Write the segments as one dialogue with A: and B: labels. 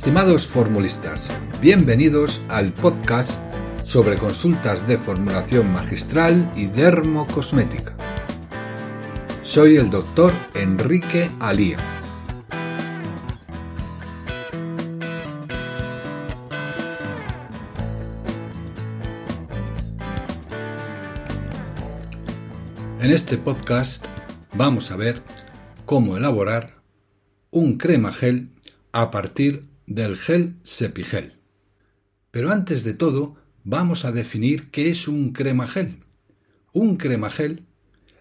A: Estimados formulistas, bienvenidos al podcast sobre consultas de formulación magistral y dermocosmética. Soy el doctor Enrique Alía. En este podcast vamos a ver cómo elaborar un crema gel a partir del gel Sepigel. Pero antes de todo, vamos a definir qué es un crema gel. Un crema gel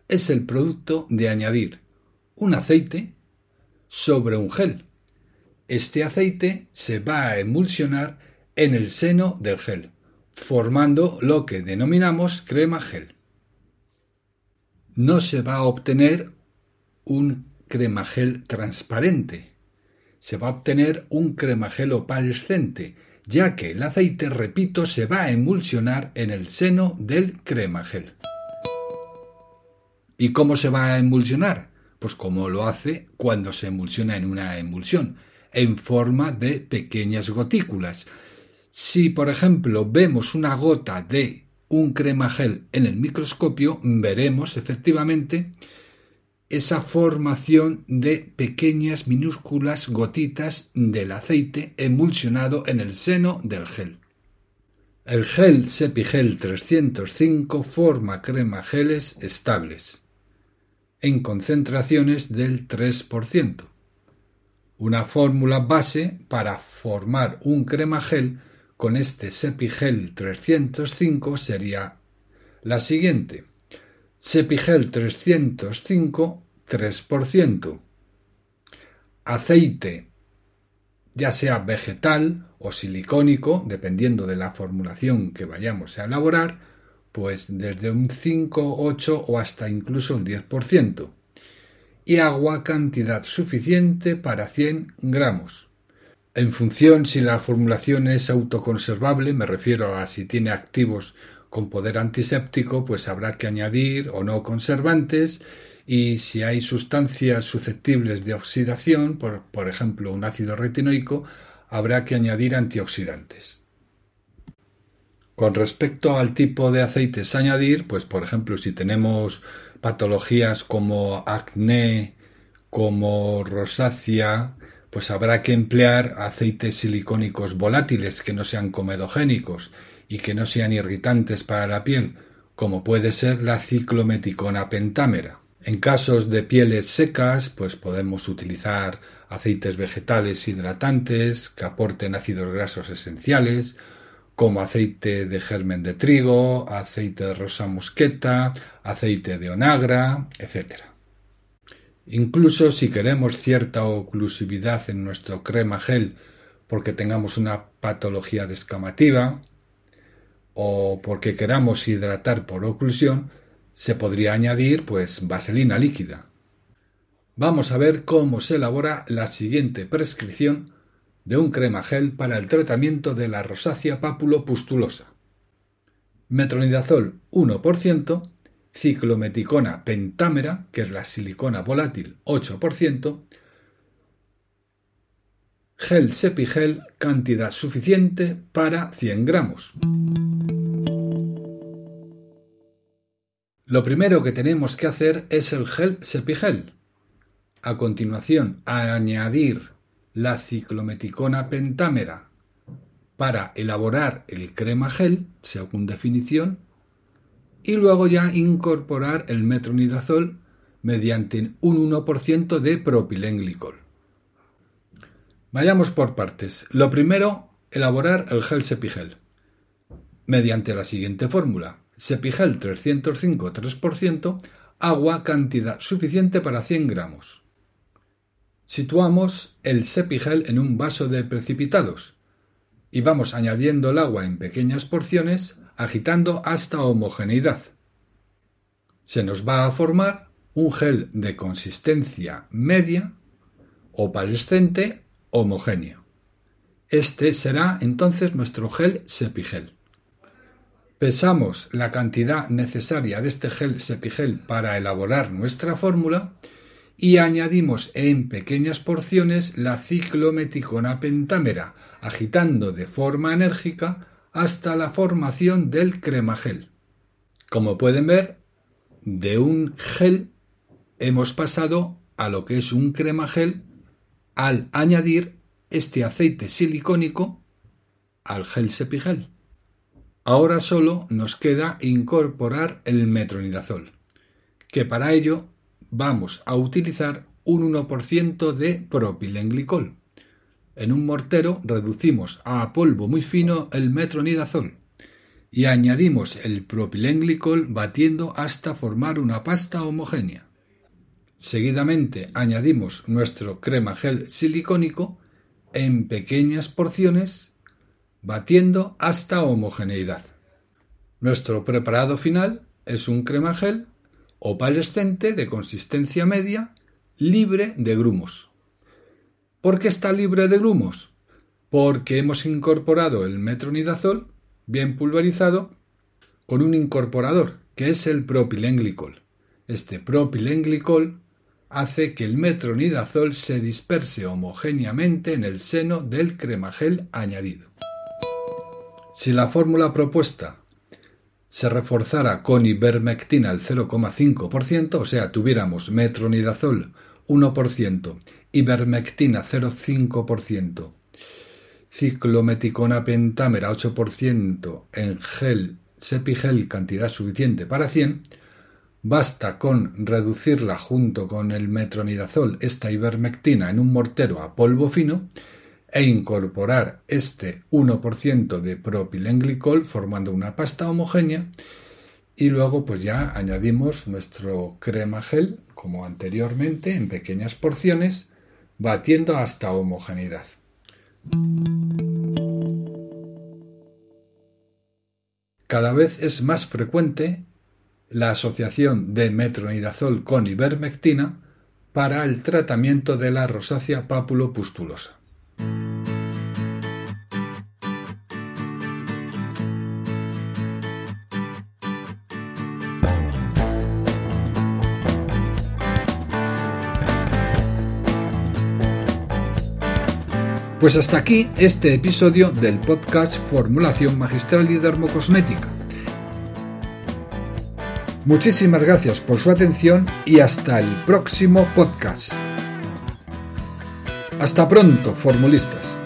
A: es el producto de añadir un aceite sobre un gel. Este aceite se va a emulsionar en el seno del gel, formando lo que denominamos crema gel. No se va a obtener un crema gel transparente, se va a obtener un cremagel opalescente, ya que el aceite, repito, se va a emulsionar en el seno del cremagel. ¿Y cómo se va a emulsionar? Pues como lo hace cuando se emulsiona en una emulsión, en forma de pequeñas gotículas. Si, por ejemplo, vemos una gota de un cremagel en el microscopio, veremos efectivamente esa formación de pequeñas minúsculas gotitas del aceite emulsionado en el seno del gel. El gel Sepigel 305 forma crema geles estables, en concentraciones del 3%. Una fórmula base para formar un crema gel con este Sepigel 305 sería la siguiente. Sepigel 305, 3%. Aceite, ya sea vegetal o silicónico, dependiendo de la formulación que vayamos a elaborar, pues desde un 5, 8 o hasta incluso el 10%. Y agua cantidad suficiente para 100 gramos. En función si la formulación es autoconservable, me refiero a si tiene activos con poder antiséptico, pues habrá que añadir o no conservantes y si hay sustancias susceptibles de oxidación, por, por ejemplo un ácido retinoico, habrá que añadir antioxidantes. Con respecto al tipo de aceites añadir, pues por ejemplo si tenemos patologías como acné, como rosácea, pues habrá que emplear aceites silicónicos volátiles que no sean comedogénicos y que no sean irritantes para la piel, como puede ser la ciclometicona pentámera. En casos de pieles secas, pues podemos utilizar aceites vegetales hidratantes que aporten ácidos grasos esenciales, como aceite de germen de trigo, aceite de rosa mosqueta, aceite de onagra, etc. Incluso si queremos cierta oclusividad en nuestro crema gel porque tengamos una patología descamativa, o porque queramos hidratar por oclusión, se podría añadir pues vaselina líquida. Vamos a ver cómo se elabora la siguiente prescripción de un crema gel para el tratamiento de la rosácea pápulo-pustulosa. Metronidazol 1%, ciclometicona pentámera, que es la silicona volátil 8%, gel sepigel cantidad suficiente para 100 gramos. Lo primero que tenemos que hacer es el gel Sepigel. A continuación, añadir la ciclometicona pentámera para elaborar el crema gel, según definición, y luego ya incorporar el metronidazol mediante un 1% de propilenglicol. Vayamos por partes. Lo primero, elaborar el gel Sepigel mediante la siguiente fórmula Sepigel 305 3%, agua cantidad suficiente para 100 gramos. Situamos el sepigel en un vaso de precipitados y vamos añadiendo el agua en pequeñas porciones, agitando hasta homogeneidad. Se nos va a formar un gel de consistencia media, opalescente, homogéneo. Este será entonces nuestro gel sepigel. Pesamos la cantidad necesaria de este gel sepigel para elaborar nuestra fórmula y añadimos en pequeñas porciones la ciclometicona pentámera, agitando de forma enérgica hasta la formación del cremagel. Como pueden ver, de un gel hemos pasado a lo que es un cremagel al añadir este aceite silicónico al gel sepigel. Ahora solo nos queda incorporar el metronidazol, que para ello vamos a utilizar un 1% de propilenglicol. En un mortero reducimos a polvo muy fino el metronidazol y añadimos el propilenglicol batiendo hasta formar una pasta homogénea. Seguidamente añadimos nuestro crema gel silicónico en pequeñas porciones batiendo hasta homogeneidad. Nuestro preparado final es un crema gel opalescente de consistencia media, libre de grumos. ¿Por qué está libre de grumos? Porque hemos incorporado el metronidazol bien pulverizado con un incorporador que es el propilenglicol. Este propilenglicol hace que el metronidazol se disperse homogéneamente en el seno del cremagel añadido. Si la fórmula propuesta se reforzara con ivermectina al 0,5%, o sea, tuviéramos metronidazol 1%, ivermectina 0,5%, ciclometicona pentámera 8% en gel sepigel cantidad suficiente para 100, basta con reducirla junto con el metronidazol, esta ivermectina, en un mortero a polvo fino e incorporar este 1% de propilenglicol formando una pasta homogénea y luego pues ya añadimos nuestro crema gel como anteriormente en pequeñas porciones batiendo hasta homogeneidad. Cada vez es más frecuente la asociación de metronidazol con ivermectina para el tratamiento de la rosácea pápulo-pustulosa. Pues hasta aquí este episodio del podcast Formulación Magistral y Dermocosmética. Muchísimas gracias por su atención y hasta el próximo podcast. Hasta pronto, formulistas.